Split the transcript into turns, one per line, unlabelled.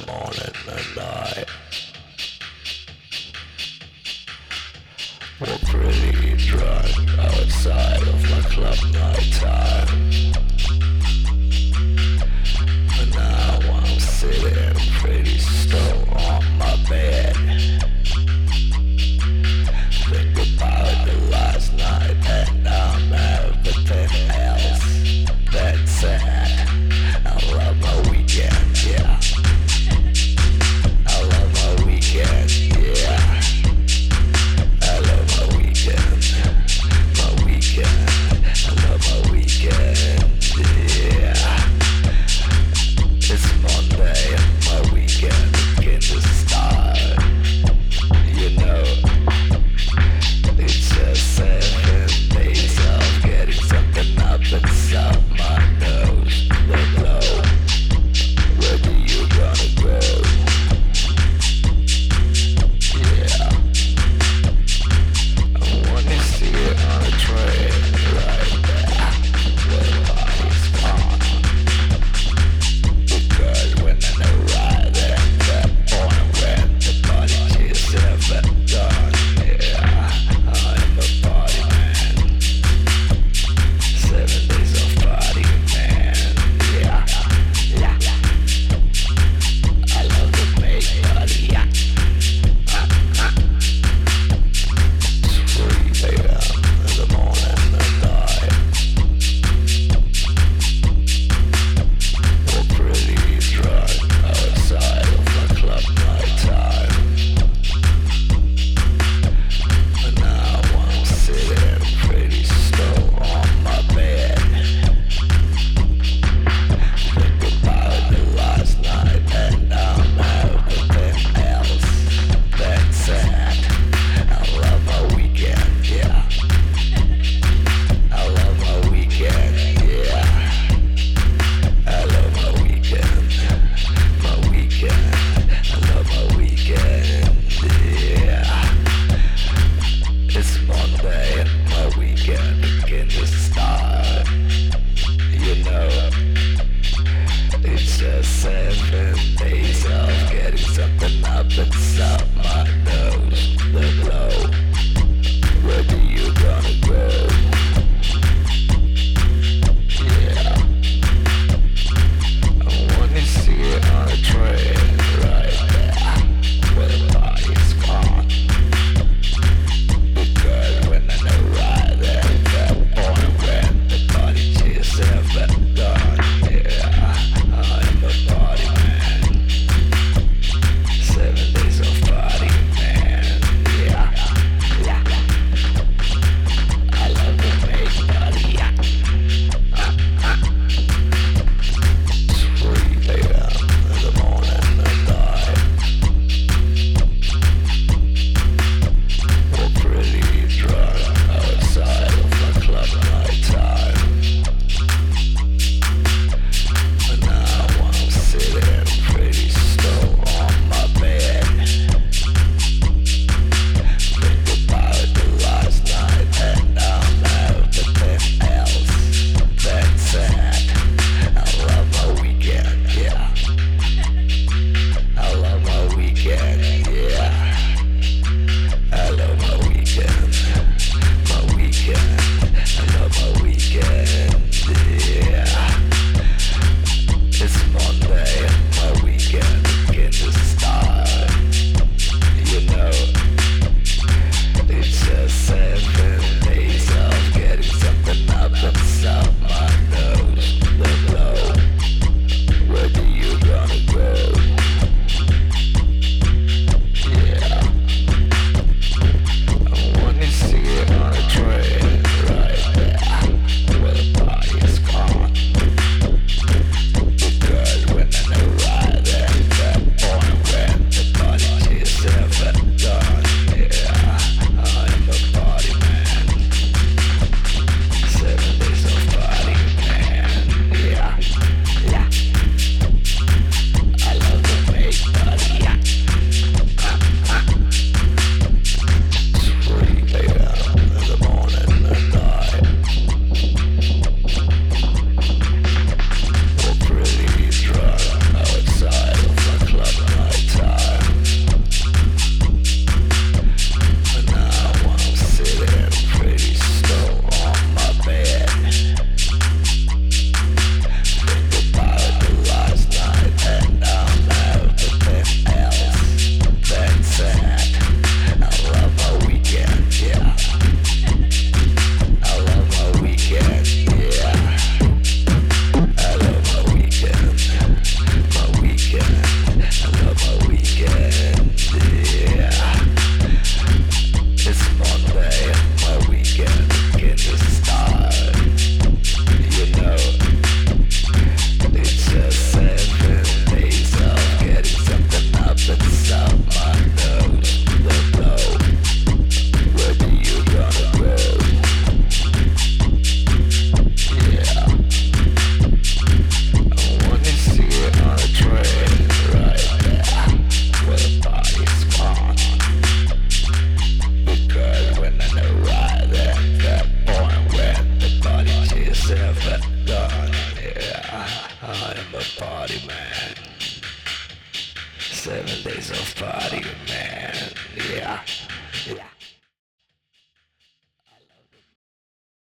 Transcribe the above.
the morning and night. Sunday, my weekend begins to stop. I am a party man. Seven days of party man. Yeah. Yeah.